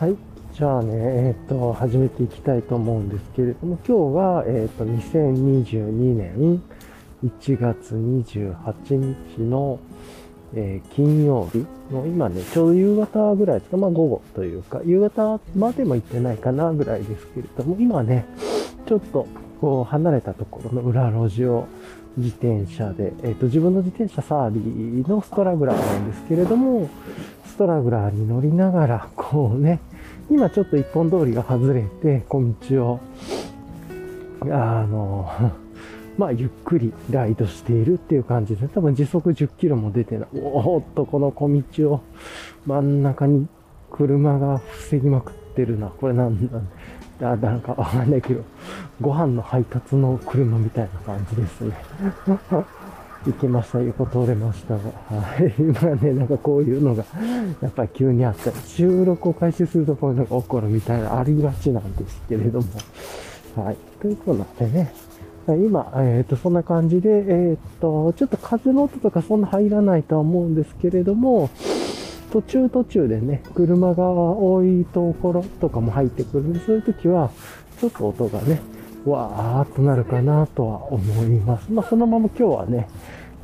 はい。じゃあね、えっ、と、始めていきたいと思うんですけれども、今日が、えっ、と、2022年1月28日の、えー金曜日の今ね、ちょうど夕方ぐらいですか、まあ午後というか、夕方までも行ってないかなぐらいですけれども、今ね、ちょっとこう離れたところの裏路地を自転車で、えっ、と、自分の自転車サービーのストラグラーなんですけれども、ストラグラーに乗りながら、こうね、今ちょっと一本通りが外れて、小道を、あの、まあ、ゆっくりライドしているっていう感じで、多分時速10キロも出てない。おーっと、この小道を真ん中に車が防ぎまくってるな。これなんだ、あなんかわかんないけど、ご飯の配達の車みたいな感じですね。行きました。横通れましたが。はい。今ね、なんかこういうのが、やっぱり急にあったり、収録を開始するとこういうのが起こるみたいな、ありがちなんですけれども。はい。ということでね、今、えっ、と、そんな感じで、えっ、と、ちょっと風の音とかそんな入らないとは思うんですけれども、途中途中でね、車が多いところとかも入ってくるんで、そういう時は、ちょっと音がね、わーっとなるかなとは思います。まあ、そのまま今日はね、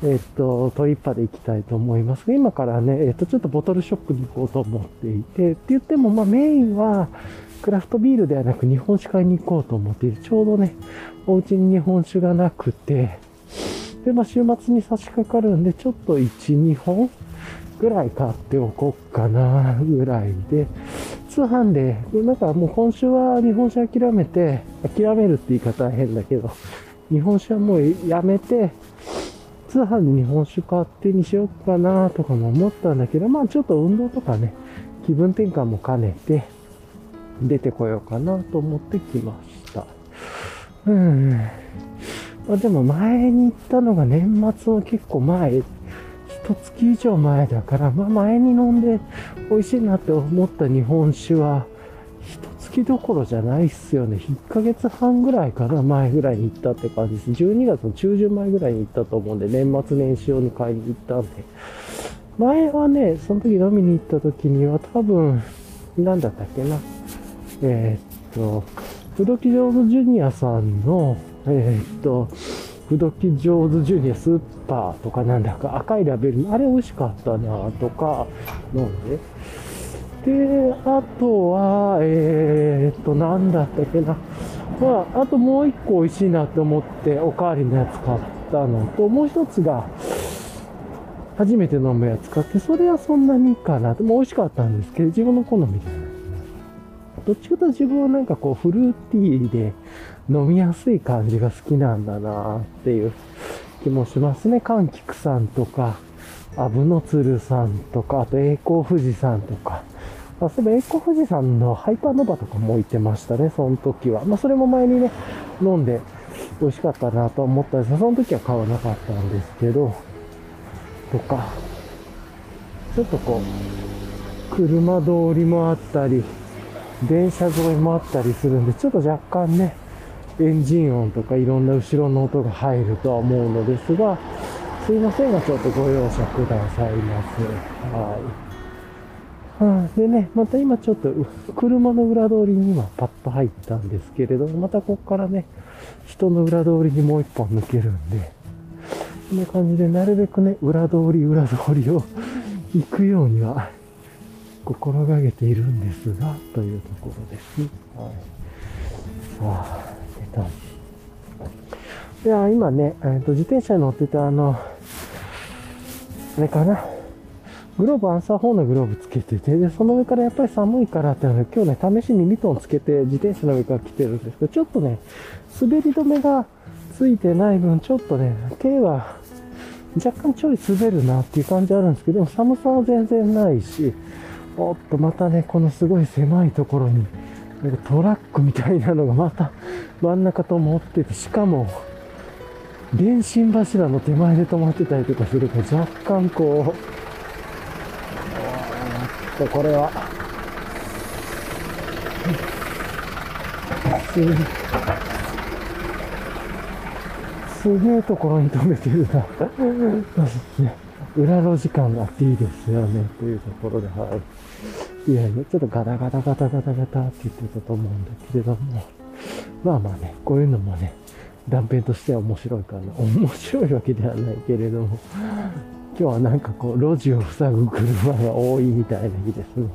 えっ、と、トリッパで行きたいと思います、今からね、えっ、と、ちょっとボトルショップに行こうと思っていて、って言っても、まあ、メインは、クラフトビールではなく日本酒買いに行こうと思っている。ちょうどね、お家に日本酒がなくて、で、まあ、週末に差し掛かるんで、ちょっと1、2本ぐらい買っておこうかな、ぐらいで、通販で、なんかもう今週は日本酒諦めて、諦めるって言い方は変だけど、日本酒はもうやめて、通販で日本酒買ってにしようかなとかも思ったんだけど、まあちょっと運動とかね、気分転換も兼ねて、出てこようかなと思ってきました。うん。まあでも前に行ったのが年末の結構前、月以上前だから、まあ前に飲んで美味しいなって思った日本酒は、一月どころじゃないっすよね。1ヶ月半ぐらいかな、前ぐらいに行ったって感じです。12月の中旬前ぐらいに行ったと思うんで、年末年始用に買いに行ったんで。前はね、その時飲みに行った時には多分、なんだったっけな。えーっと、不動き上手ジュニアさんの、えーっと、不動き上手ジュニアスーパーとかなんだか赤いラベルの、あれ美味しかったなとか飲んで。で、あとは、えーっと、なんだったっけな。まあ、あともう一個美味しいなって思っておかわりのやつ買ったのと、もう一つが、初めて飲むやつ買って、それはそんなにいいかな。でも美味しかったんですけど、自分の好みじゃな。どっちかというと自分はなんかこうフルーティーで飲みやすい感じが好きなんだなっていう気もしますね。柑橘さんとか、アブノツルさんとか、あと栄光富士山とか。あ、そういえば栄光富士山のハイパーノバとかも置いてましたね、その時は。まあそれも前にね、飲んで美味しかったなと思ったんですが、その時は買わなかったんですけど、とか、ちょっとこう、車通りもあったり、電車沿いもあったりするんで、ちょっと若干ね、エンジン音とかいろんな後ろの音が入るとは思うのですが、すいませんが、ちょっとご容赦くださいませ。はい。はあ、でね、また今ちょっと車の裏通りに今パッと入ったんですけれども、またここからね、人の裏通りにもう一本抜けるんで、こんな感じでなるべくね、裏通り裏通りを行くようには心がけているんですが、というところです。はい。さあ、えっと。いや、今ね、えっと、自転車に乗ってたあの、あれかな。グローブ、アンサー4のグローブつけてて、で、その上からやっぱり寒いからってので、今日ね、試しにミトンつけて自転車の上から来てるんですけど、ちょっとね、滑り止めがついてない分、ちょっとね、手は若干ちょい滑るなっていう感じあるんですけど、でも寒さは全然ないし、おっと、またね、このすごい狭いところに、なんかトラックみたいなのがまた真ん中と持ってて、しかも、電信柱の手前で止まってたりとかするから、若干こう、と、これは、すすげえところに止めてるな。ね裏路時間があっていいですよね、というところで、はい。いやいや、ちょっとガタガタガタガタガタって言ってたと思うんだけれども、まあまあね、こういうのもね、断片としては面白いかな。面白いわけではないけれども、今日はなんかこう、路地を塞ぐ車が多いみたいな日ですね。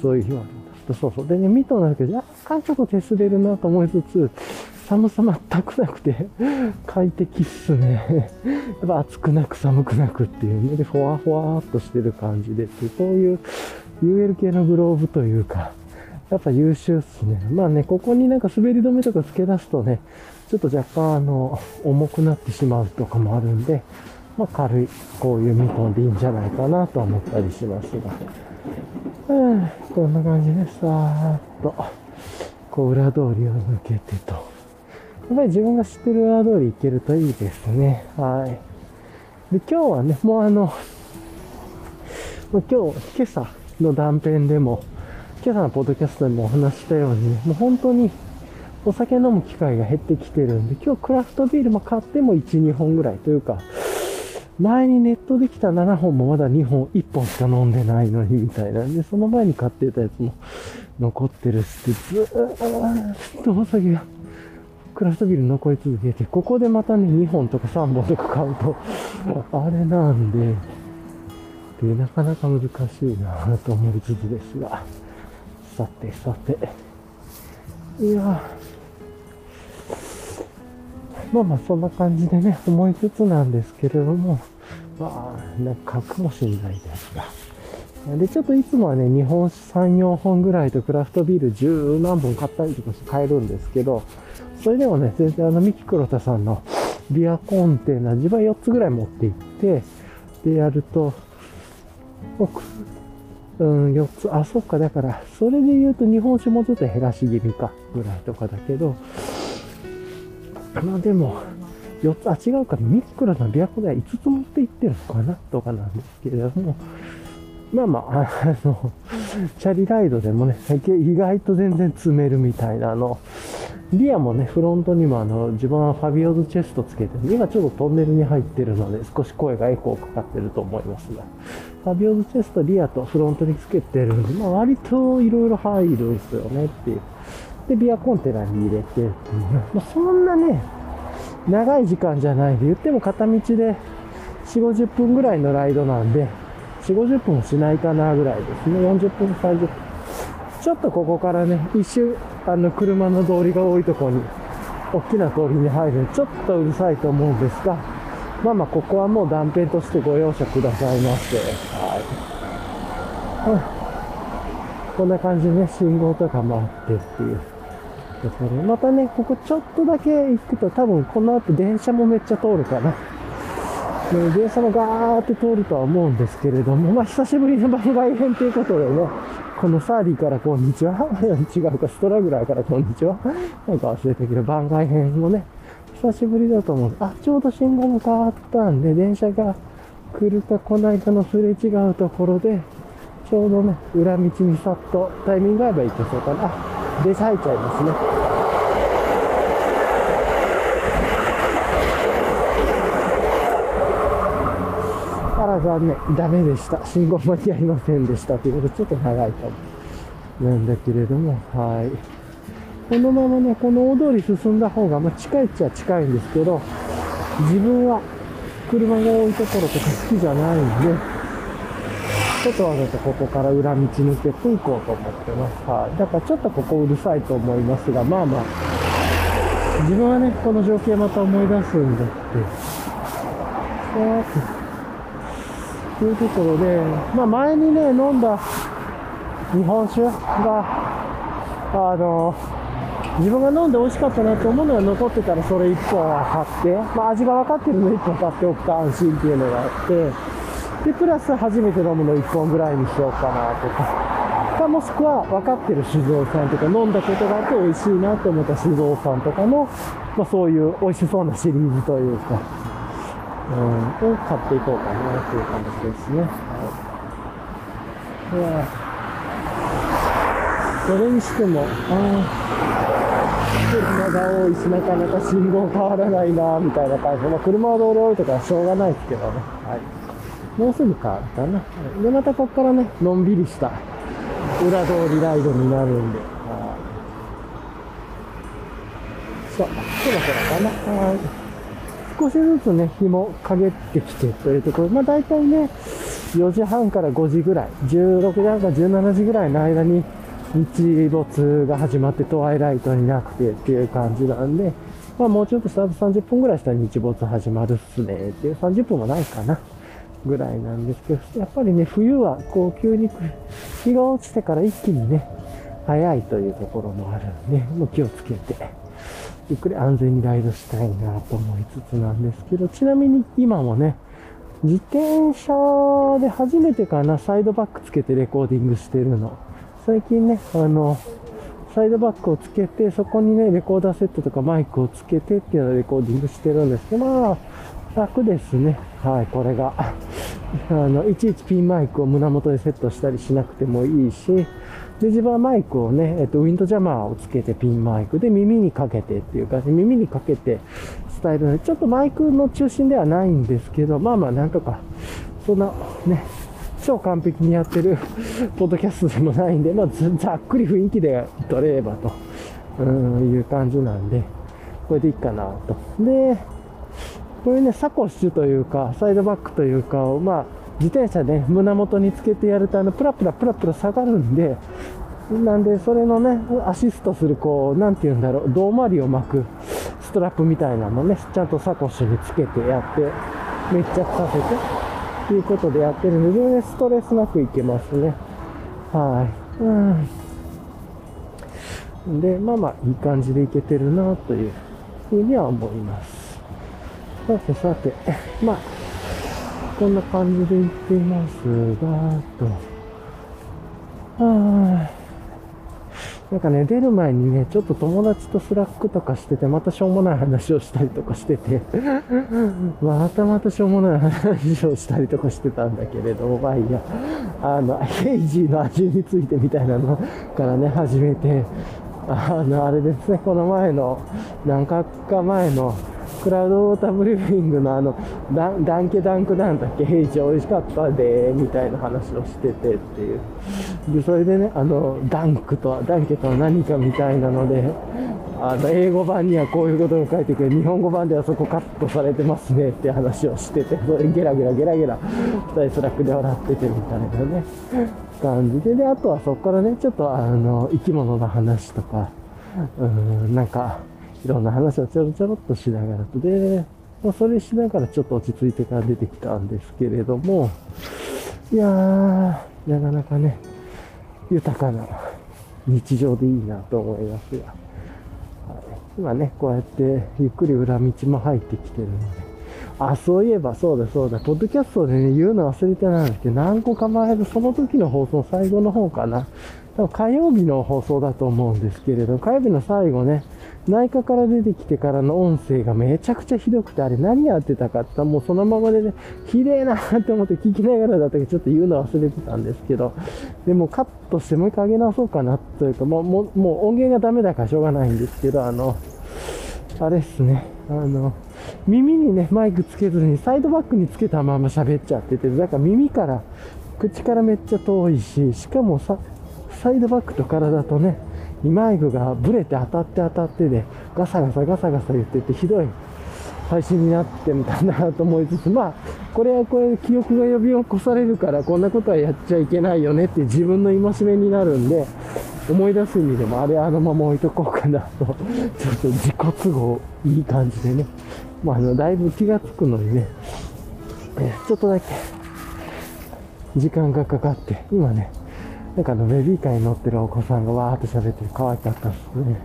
そういう日はあるんだ。そうそう。でね、ミトなんだけど、若干ちょっと手すれるなと思いつつ、寒さ全くなくて、快適っすね。やっぱ暑くなく寒くなくっていうね、で、ふわふわっとしてる感じでっていう、そういう UL 系のグローブというか、やっぱ優秀っすね。まあね、ここになんか滑り止めとか付け出すとね、ちょっと若干あの、重くなってしまうとかもあるんで、まあ軽い、こういうミトンでいいんじゃないかなと思ったりしますが。うん、こんな感じでさーっと、こう裏通りを抜けてと。やっぱり自分が知ってる裏通り行けるといいですね。はい。で、今日はね、もうあの、今日、今朝の断片でも、今朝のポッドキャストでもお話したように、もう本当にお酒飲む機会が減ってきてるんで、今日クラフトビールも買っても1、2本ぐらいというか、前にネットできた7本もまだ2本、1本しか飲んでないのにみたいなんで、その前に買ってたやつも残ってるし、ずーっとお酒がクラフトビール残り続けて、ここでまたね、2本とか3本とか買うと、あれなんで、で、なかなか難しいなと思いつつですが、さてさて、いやまあまあそんな感じでね、思いつつなんですけれども、まあ、なんかかもしれないですが。で、ちょっといつもはね、日本酒3、4本ぐらいとクラフトビール10何本買ったりとかして買えるんですけど、それでもね、全然あの、ミキ黒田さんのビアコンテナ、自分は4つぐらい持って行って、で、やると、うん、4つ、あ、そっか、だから、それで言うと日本酒もちょっと減らし気味か、ぐらいとかだけど、まあでも、4つ、あ、違うか、ミックラの琵琶湖では5つ持って行ってるのかな、とかなんですけれども、まあまあ、あの、チャリライドでもね、意外と全然積めるみたいな、の、リアもね、フロントにもあの、自分はファビオズチェストつけて、今ちょっとトンネルに入ってるので、少し声がエコーかかってると思いますが、ファビオズチェスト、リアとフロントにつけてるんで、まあ割といろいろ入るんですよねっていう。で、ビアコンテナに入れて、まあそんなね、長い時間じゃないで、言っても片道で4、50分ぐらいのライドなんで、4、50分しないかなぐらいですね。40分、30分。ちょっとここからね、一周、あの、車の通りが多いところに、大きな通りに入るちょっとうるさいと思うんですが、まあまあ、ここはもう断片としてご容赦くださいませ。はい。うん、こんな感じでね、信号とかもあってっていう。ところまたね、ここちょっとだけ行くと多分この後電車もめっちゃ通るかな。電車もガーって通るとは思うんですけれども、まあ久しぶりの番外編ということでね、このサーディからこんにちは違うか、ストラグラーからこんにちはなんか忘れたけど、番外編もね、久しぶりだと思う。あ、ちょうど信号も変わったんで、電車が来るか来ないかのすれ違うところで、ちょうどね、裏道にさっとタイミング合えば行けそうかな。あ、電車入っちゃいますね。あ残念。ダメでした。信号間に合いませんでした。ということで、ちょっと長いかも。なんだけれども、はい。このままね、この大通り進んだ方が、まあ、近いっちゃ近いんですけど、自分は車が多いところとか好きじゃないんで、ちょっとわざとここから裏道抜けていこうと思ってます。はい。だからちょっとここうるさいと思いますが、まあまあ、自分はね、この情景また思い出すんだって。というところで、まあ前にね、飲んだ日本酒が、あの、自分が飲んで美味しかったなと思うのが残ってたらそれ1本は買って、まあ味が分かってるの1本買っておくと安心っていうのがあって、で、プラス初めて飲むの1本ぐらいにしようかなとか、かもしくは分かってる酒造さんとか飲んだことがあって美味しいなと思った酒造さんとかの、まあそういう美味しそうなシリーズというか、うん、を買っていこうかなという感じですね。はい。それにしても、ああ車が多いし、なかなか信号変わらないな、みたいな感じで、まあ、車を道路置いとかはしょうがないですけどね。はい。もうすぐ変わるかな。で、またこっからね、のんびりした裏通りライドになるんで。はいそう、そろそろかな。はい。少しずつね、日も陰ってきてというところ、まあ大体ね、4時半から5時ぐらい、16時半から17時ぐらいの間に日没が始まってトワイライトになってっていう感じなんで、まあもうちょっとしたら30分ぐらいしたら日没始まるっすねっていう30分もないかなぐらいなんですけど、やっぱりね、冬はこう急に日が落ちてから一気にね、早いというところもあるんで、もう気をつけて、ゆっくり安全にライドしたいなと思いつつなんですけど、ちなみに今もね、自転車で初めてかな、サイドバックつけてレコーディングしてるの。最近ね、あの、サイドバックをつけて、そこにね、レコーダーセットとかマイクをつけてっていうのをレコーディングしてるんですけど、まあ、楽ですね。はい、これが。あの、いちいちピンマイクを胸元でセットしたりしなくてもいいし、で、自分はマイクをね、えっと、ウィンドジャマーをつけてピンマイクで耳にかけてっていう感じ、耳にかけて伝えるので、ちょっとマイクの中心ではないんですけど、まあまあなんとか、そんなね、超完璧にやってる ポッドキャストでもないんで、まあ、ざっくり雰囲気で撮れればと、うん、いう感じなんで、これでいいかなと。で、こういうね、サコッシュというか、サイドバックというかを、まあ、自転車で、ね、胸元につけてやると、あの、プラプラプラプラ下がるんで、なんで、それのね、アシストする、こう、なんて言うんだろう、胴回りを巻くストラップみたいなのね、ちゃんとサコッシュにつけてやって、密着させて、ということでやってるので、全然ストレスなくいけますね。はい。うん。で、まあまあ、いい感じでいけてるな、というふうには思います。さてさて、まあ、こんな感じでいっていますが、と。はあなんかね、出る前にね、ちょっと友達とスラックとかしてて、またしょうもない話をしたりとかしてて、またまたしょうもない話をしたりとかしてたんだけれども、まあいいや、あの、 hazy の味についてみたいなのからね、始めて、あの、あれですね、この前の、何回か前の、クラウドウォーターブリューイングのあの、ダンダンケ dank なんだっけ、平時美味しかったで、みたいな話をしててっていう。で、それでね、あの、 dank とは、ダンケとは何かみたいなので、あの、英語版にはこういうことが書いてくる、日本語版ではそこカットされてますねって話をしてて、それゲラゲラゲラゲラ、二人スラックで笑っててみたいなね、感じで、で、あとはそこからね、ちょっとあの、生き物の話とか、うん、なんか、いろんな話をちょろちょろっとしながら。で、まあ、それしながらちょっと落ち着いてから出てきたんですけれども、いやー、なかなかね、豊かな日常でいいなと思いますが、はい、今ね、こうやってゆっくり裏道も入ってきてるので、あ、そういえばそうだそうだ、ポッドキャストでね、言うの忘れてないんですけ。ど、何個か前のその時の放送最後の方かな。多分火曜日の放送だと思うんですけれど、火曜日の最後ね、内科から出てきてからの音声がめちゃくちゃひどくて、あれ何やってたかってもうそのままでね、綺麗なって思って聞きながらだったけど、ちょっと言うの忘れてたんですけど、でもカットしてもう一回上げ直そうかなというか、もう、もうもう音源がダメだからしょうがないんですけど、あの、あれっすね、あの、耳にね、マイクつけずにサイドバックにつけたまま喋っちゃってて、だから耳から、口からめっちゃ遠いし、しかもさ、サイドバックと体とね、マイクがブレて当たって当たってで、ガサガサガサガサ言ってて、ひどい。配信になってみたんだなと思いつつ、まあ、これはこれで記憶が呼び起こされるから、こんなことはやっちゃいけないよねって自分の戒めになるんで、思い出す意味でもあれあのまま置いとこうかなと、ちょっと自己都合いい感じでね、まあ、あの、だいぶ気がつくのにね、ちょっとだけ時間がかかって、今ね、なんかあのベビーカーに乗ってるお子さんがわーって喋ってる可愛かったっすね。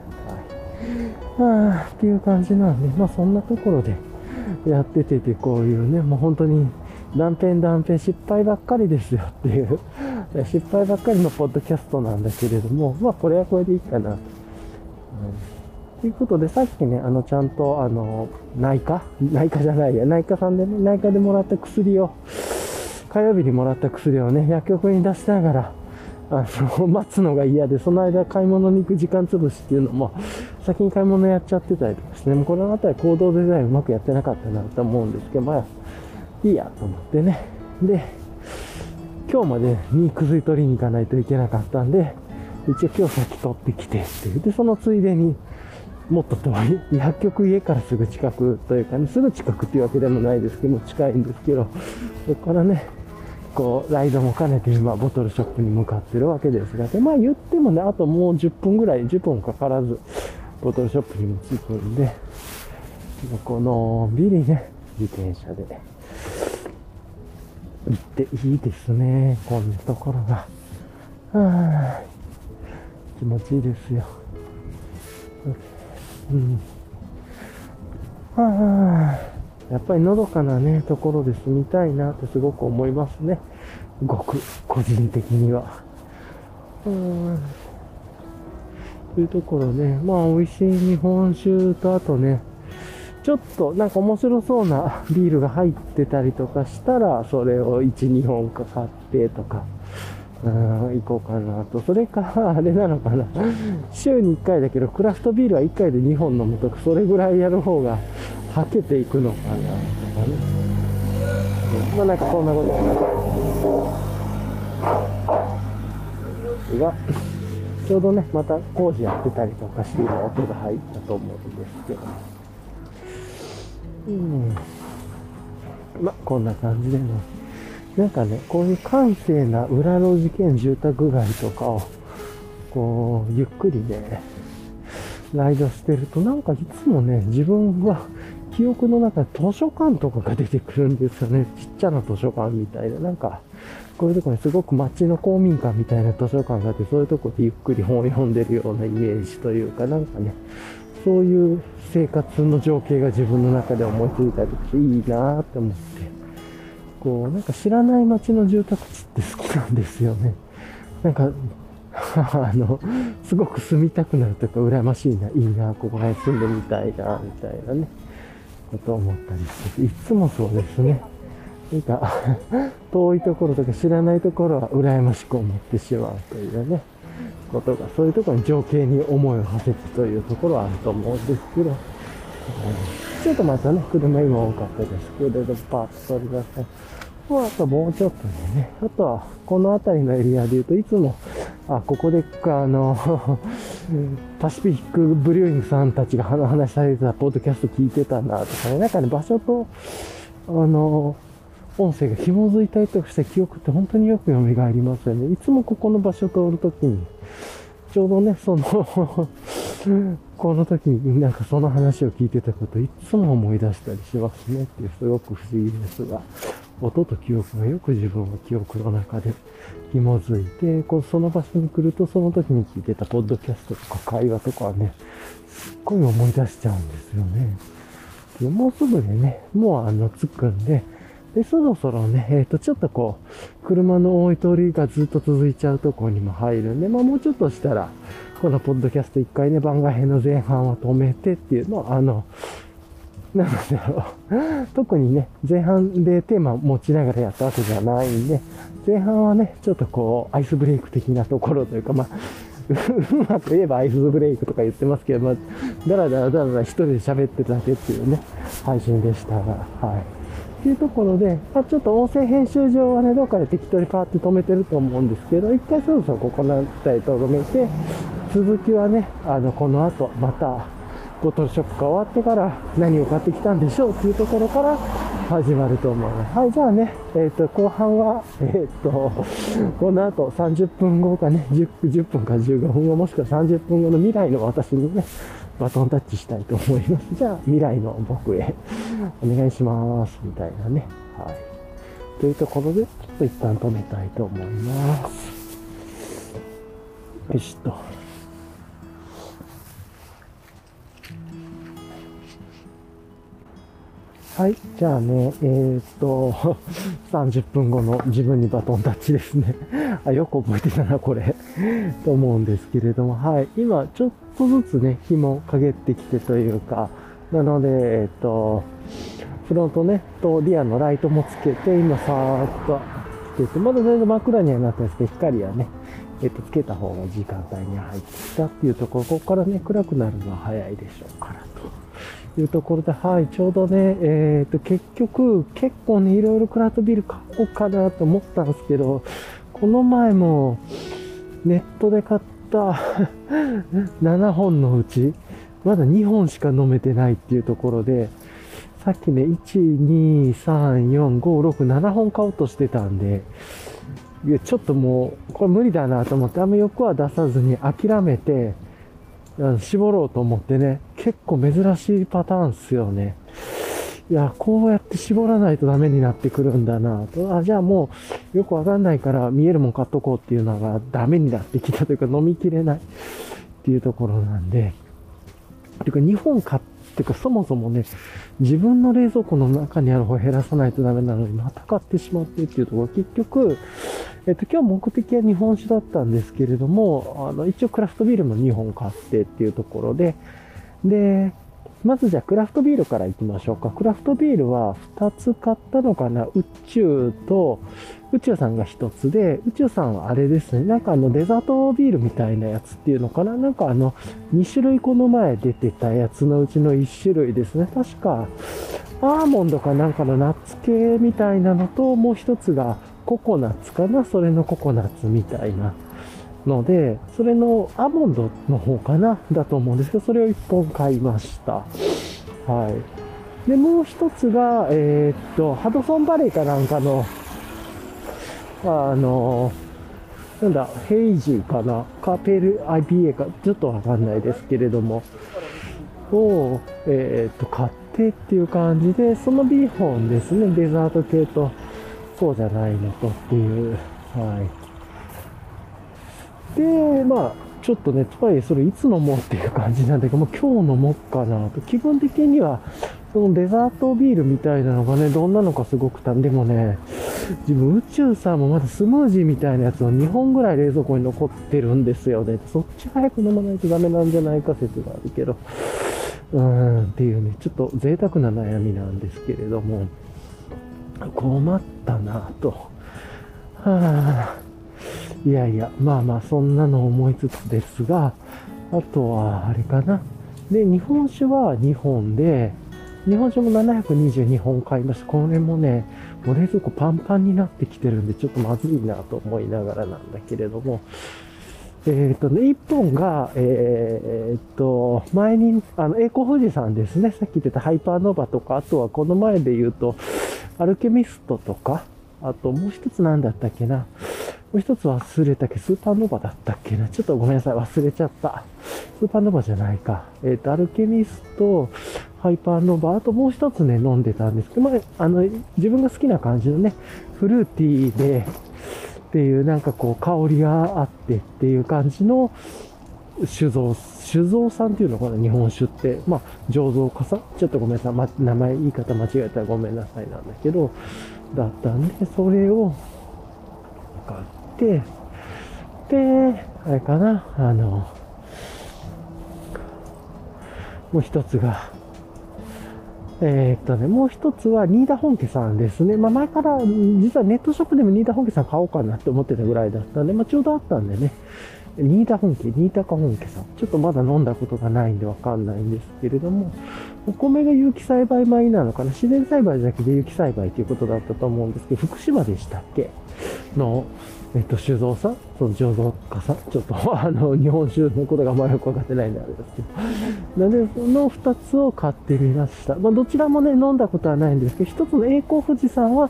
はい。あっていう感じなんで、まあそんなところでやってててこういうね、もう本当に断片断片失敗ばっかりですよっていう失敗ばっかりのポッドキャストなんだけれども、まあこれはこれでいいかなと。うんということで、さっきね、あの、ちゃんと、あの、内科？内科じゃないや、内科さんでね、内科でもらった薬を、火曜日にもらった薬をね、薬局に出しながら、あの、待つのが嫌で、その間買い物に行く時間潰しっていうのも、先に買い物やっちゃってたりとかしてね、もうこの辺り行動デザインうまくやってなかったなと思うんですけど、まあ、いいやと思ってね。で、今日までに薬取りに行かないといけなかったんで、一応今日先取ってきてっていう。で、そのついでに、もっと遠い、薬局家からすぐ近くというかね、すぐ近くっていうわけでもないですけど、近いんですけど、そこからね、こう、ライドも兼ねて今、ボトルショップに向かってるわけですが、で、まあ言ってもね、あともう10分ぐらい、10分かからず、ボトルショップにも着くんで、このんびりね、自転車で行っていいですね。こんなところが。はあ、気持ちいいですよ。うん。はあ、やっぱりのどかなね、ところで住みたいなってすごく思いますね。ごく個人的には。うん。というところね、まあ美味しい日本酒とあとね、ちょっとなんか面白そうなビールが入ってたりとかしたら、それを1、2本か買ってとか、うん、行こうかなと。それか、あれなのかな。週に1回だけど、クラフトビールは1回で2本飲むとか、それぐらいやる方が、はけていくのかなとかね。まあなんかそんなことが、ちょうどね、また工事やってたりとかして今音が入ったと思うんですけど。うん。ま、こんな感じでね。なんかね、こういう閑静な裏路地兼住宅街とかを、こう、ゆっくりね、ライドしてると、なんかいつもね、自分は記憶の中で図書館とかが出てくるんですよね。ちっちゃな図書館みたいな。なんか、こういうとこにすごく街の公民館みたいな図書館があって、そういうとこでゆっくり本を読んでるようなイメージというか、なんかね、そういう生活の情景が自分の中で思いついたりしていいなって思って、こう、なんか知らない街の住宅地って好きなんですよね。なんか、あの、すごく住みたくなるというか、羨ましいな、いいな、ここら辺住んでみたいな、みたいなね、こと思ったりしてて、いつもそうですね。なんか、遠いところとか知らないところは羨ましく思ってしまうというね。ことが、そういうところに情景に思いを馳せてというところはあると思うんですけど、ちょっとまたね、車今多かったですけれど、パーッと取り出せ。もうあともうちょっとでね、あとはこの辺りのエリアで言うといつも、あ、ここで、あの、パシフィックブリューイングさんたちが 話されてたポッドキャスト聞いてたなとかね、なんかね、場所と、あの、音声が紐づいたりとかした記憶って本当によく蘇りますよね。いつもここの場所通るときに、ちょうどね、その この時になんかその話を聞いてたこといつも思い出したりしますねっていうすごく不思議ですが、音と記憶がよく自分の記憶の中で紐づいて、こうその場所に来るとその時に聞いてたポッドキャストとか会話とかはね、すっごい思い出しちゃうんですよね。でもうすぐでね、もうあの、着くんで、で、そろそろね、えっ、ー、と、ちょっとこう、車の追い通りがずっと続いちゃうところにも入るんで、まあもうちょっとしたら、このポッドキャスト一回ね、番外編の前半は止めてっていうのは、あの、なんだろう。特にね、前半でテーマ持ちながらやったわけじゃないんで、前半はね、ちょっとこう、アイスブレイク的なところというか、まあ、うまく言えばアイスブレイクとか言ってますけど、まあ、だらだらだらだら一人で喋ってただけっていうね、配信でしたが、はい。っていうところで、まあ、ちょっと音声編集上はね、どっかで適当にパーって止めてると思うんですけど、一回そろそろここの辺りとどめて、続きはね、あの、この後、また、ボトルショップが終わってから何を買ってきたんでしょうっていうところから始まると思います。はい、じゃあね、えっ、ー、と、後半は、えっ、ー、と、この後30分後かね10、10分か15分後もしくは30分後の未来の私にね、バトンタッチしたいと思います。じゃあ、未来の僕へお願いします。みたいなね。はい。というところで、ちょっと一旦止めたいと思います。よしと。はい。じゃあね、えー、っと、30分後の自分にバトンタッチですね。あ、よく覚えてたな、これ。と思うんですけれども、はい。今、ちょっとずつね、日も陰ってきてというか、なので、えっと、フロントね、とリアのライトもつけて、今さーっとつけて、まだ全然真っ暗にはなってますけど、光はね、えっと、つけた方が時間帯に入ってきたっていうところ、ここからね、暗くなるのは早いでしょうから、いうところで、はい、ちょうどね、えっ、ー、と、結局、結構ね、いろいろクラフトビール買おうかなと思ったんですけど、この前も、ネットで買った 7本のうち、まだ2本しか飲めてないっていうところで、さっきね、1、2、3、4、5、6、7本買おうとしてたんで、いや、ちょっともう、これ無理だなと思って、あんま欲は出さずに諦めて、絞ろうと思ってね、結構珍しいパターンっすよね。いや、こうやって絞らないとダメになってくるんだなと。あ、じゃあもう、よくわかんないから見えるもん買っとこうっていうのがダメになってきたというか飲みきれないっていうところなんで。ていうか日本買ってかそもそもね、自分の冷蔵庫の中にある方を減らさないとダメなのにまた買ってしまってっていうところ、結局、えっと、今日目的は日本酒だったんですけれども、あの、一応クラフトビールも2本買ってっていうところで、で、まずじゃあクラフトビールから行きましょうか。クラフトビールは2つ買ったのかな？宇宙と、宇宙さんが1つで、宇宙さんはあれですね。なんかあのデザートビールみたいなやつっていうのかな？なんかあの2種類この前出てたやつのうちの1種類ですね。確かアーモンドかなんかのナッツ系みたいなのと、もう1つがココナッツかな？それのココナッツみたいな。ので、それのアーモンドの方かなだと思うんですけど、それを1本買いました。はい。で、もう一つが、えー、っと、ハドソンバレーかなんかの、あの、なんだ、ヘイジーかなカペル IPA か、ちょっとわかんないですけれども、を、えー、っと、買ってっていう感じで、その B 本ですね、デザート系と、そうじゃないのとっていう、はい。で、まあ、ちょっとね、とはいえそれいつ飲もうっていう感じなんだけど、もう今日飲もうかなと。気分的には、そのデザートビールみたいなのがね、どんなのかすごくたでもね、自分宇宙さんもまだスムージーみたいなやつを2本ぐらい冷蔵庫に残ってるんですよね。そっち早く飲まないとダメなんじゃないか説があるけど、うーんっていうね、ちょっと贅沢な悩みなんですけれども、困ったなぁと。はあいやいや、まあまあ、そんなの思いつつですが、あとは、あれかな。で、日本酒は2本で、日本酒も722本買いました。これもね、もう冷蔵庫パンパンになってきてるんで、ちょっとまずいなと思いながらなんだけれども、えっ、ー、とね、1本が、えー、っと、前に、あの、栄光富士山ですね。さっき言ってたハイパーノーバとか、あとはこの前で言うと、アルケミストとか、あともう一つ何だったっけな。もう一つ忘れたっけスーパーノヴァだったっけな？ちょっとごめんなさい。忘れちゃった。スーパーノヴァじゃないか。えっ、ー、と、アルケミスト、ハイパーノヴァ、あともう一つね、飲んでたんですけど、まあ、あの、自分が好きな感じのね、フルーティーで、っていうなんかこう香りがあってっていう感じの酒造、酒造さんっていうのかな、日本酒って。まあ、醸造家さん？ちょっとごめんなさい。ま、名前、言い方間違えたらごめんなさいなんだけど、だったんで、それを買って、で、あれかな、あの、もう一つが、えー、っとね、もう一つは、新田本家さんですね。まあ、前から、実はネットショップでも新田本家さん買おうかなって思ってたぐらいだったんで、まあ、ちょうどあったんでね、新田本家、新高本家さん。ちょっとまだ飲んだことがないんでわかんないんですけれども、お米が有機栽培米なのかな自然栽培だけで有機栽培ということだったと思うんですけど、福島でしたっけ？の、えっと、酒造さんその醸造家さんちょっと、あの、日本酒のことがあまりよくわかってないん であれですけど。なんで、その二つを買ってみました。まあ、どちらもね、飲んだことはないんですけど、一つの栄光富士山は、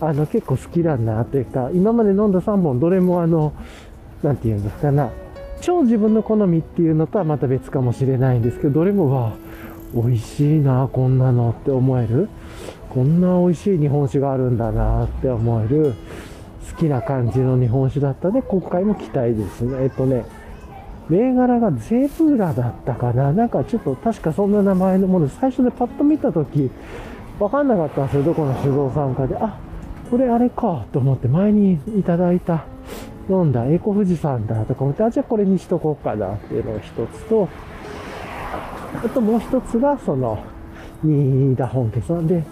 あの、結構好きだな、というか、今まで飲んだ3本、どれもあの、なんて言うんですかな、超自分の好みっていうのとはまた別かもしれないんですけど、どれもは、美味しいな、こんなのって思える。こんな美味しい日本酒があるんだなって思える、きな感じの日本酒だったね。今回も期待ですね。えっとね、銘柄がゼブラだったかななんかちょっと確かそんな名前のもの、最初でパッと見たとき、わかんなかったんですよ。どこの酒造さんかで。あ、これあれかと思って前にいただいた飲んだエコ富士山だとか思って、あ、じゃあこれにしとこうかなっていうのが一つと、あともう一つが、その、新田本家さんで、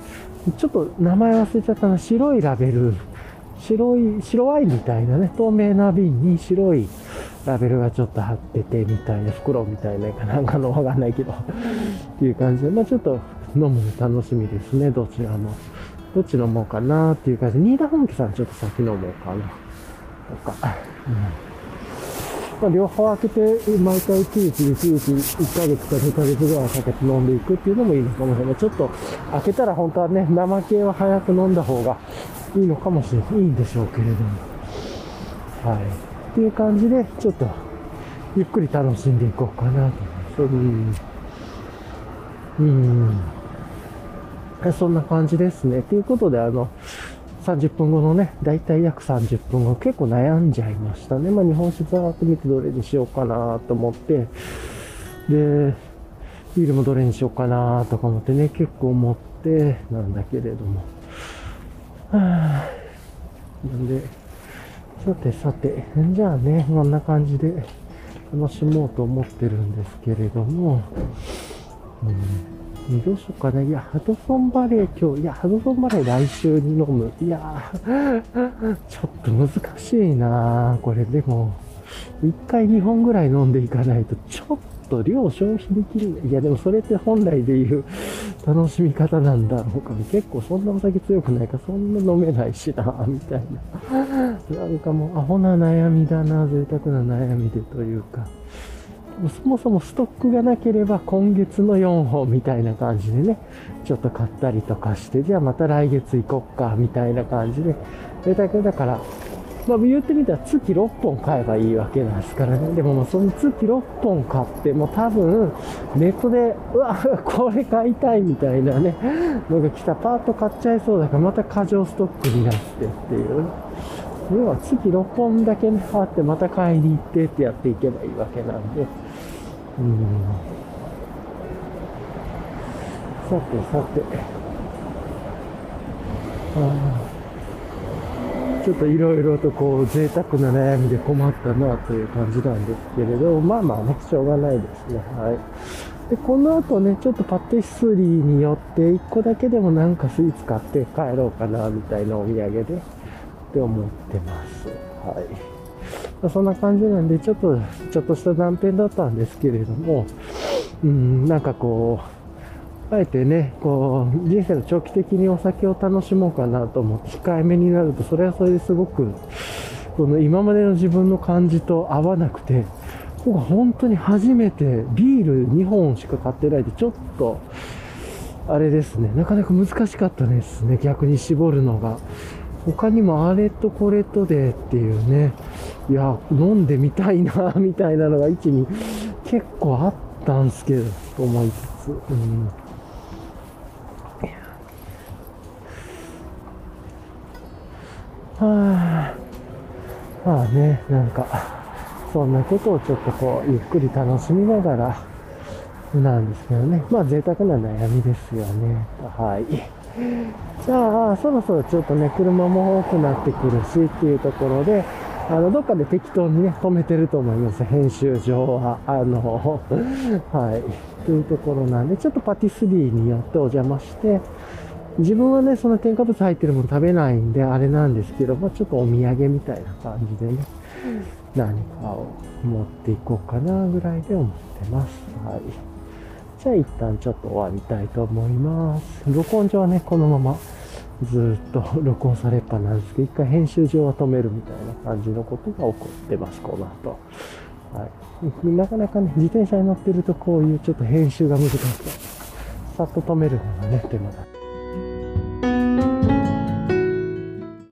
ちょっと名前忘れちゃったな、白いラベル、白い、白ワインみたいなね、透明な瓶に白い、ラベルがちょっと貼っててみたいな、袋みたいなかなんかのわかんないけどっていう感じで、まあちょっと飲むの楽しみですね、どちらも。どっち飲もうかなっていう感じで、新田本家さんちょっと先飲もうかな。とか。うんまあ、両方開けて、毎回一日一日1ヶ月か2ヶ月ぐらいかけて飲んでいくっていうのもいいのかもしれない。ちょっと開けたら本当はね、生系は早く飲んだ方がいいのかもしれない。いいんでしょうけれども。はい。っていう感じで、ちょっと、ゆっくり楽しんでいこうかなと思い。う。うん。そんな感じですね。ということで、あの、30分後のね、だいたい約30分後、結構悩んじゃいましたね。まあ日本酒ざーっと見てどれにしようかなと思って、で、ビールもどれにしようかなとか思ってね、結構思ってなんだけれども。はぁ。なんで、さてさて、じゃあね、こんな感じで楽しもうと思ってるんですけれども、うんどうしようかな。いや、ハドソンバレー今日、いや、ハドソンバレー来週に飲む。いや ちょっと難しいなこれでも、一回2本ぐらい飲んでいかないと、ちょっと量を消費できる。いや、でもそれって本来で言う楽しみ方なんだろうか。結構そんなお酒強くないか、そんな飲めないしなみたいな。なんかもうアホな悩みだな、贅沢な悩みでというか。そもそもストックがなければ今月の4本みたいな感じでね、ちょっと買ったりとかして、じゃあまた来月行こっか、みたいな感じで。で、だけだから、まあ言ってみたら月6本買えばいいわけなんですからね。でももうその月6本買って、もう多分ネットで、うわ、これ買いたいみたいなね、のが来たパート買っちゃいそうだからまた過剰ストックになってっていう。要は月6本だけね、あってまた買いに行ってってやっていけばいいわけなんで。うん。さてさて。ああちょっといろいろとこう贅沢な悩みで困ったなという感じなんですけれど、まあまあね、しょうがないですね。はい。で、この後ね、ちょっとパティスリーによって1個だけでもなんかスイーツ買って帰ろうかな、みたいなお土産で、って思ってます。はい。そんな感じなんで、ちょっと、ちょっとした断片だったんですけれども、うん、なんかこう、あえてね、こう、人生の長期的にお酒を楽しもうかなと思って、控えめになると、それはそれですごく、この今までの自分の感じと合わなくて、僕は本当に初めてビール2本しか買ってないで、ちょっと、あれですね、なかなか難しかったですね、逆に絞るのが。他にもあれとこれとでっていうね、いや、飲んでみたいな、みたいなのが一に結構あったんすけど、と思いつつ、うん。はあ、まあね、なんか、そんなことをちょっとこう、ゆっくり楽しみながら、なんですけどね。まあ贅沢な悩みですよね。はい。じゃあ、そろそろちょっとね、車も多くなってくるしっていうところで、あの、どっかで適当にね、止めてると思います。編集上は。あの、はい。というところなんで、ちょっとパティスリーによってお邪魔して、自分はね、その添加物入ってるもの食べないんで、あれなんですけど、まあちょっとお土産みたいな感じでね、何かを持っていこうかなぐらいで思ってます。はい。じゃあ一旦ちょっと終わりたいと思います。録音上はね、このままずっと録音されっぱなんですけど、一回編集上は止めるみたいな感じのことが起こってます、この後。はい。なかなかね、自転車に乗ってるとこういうちょっと編集が難しくて、さっと止めるのがね、手間だ。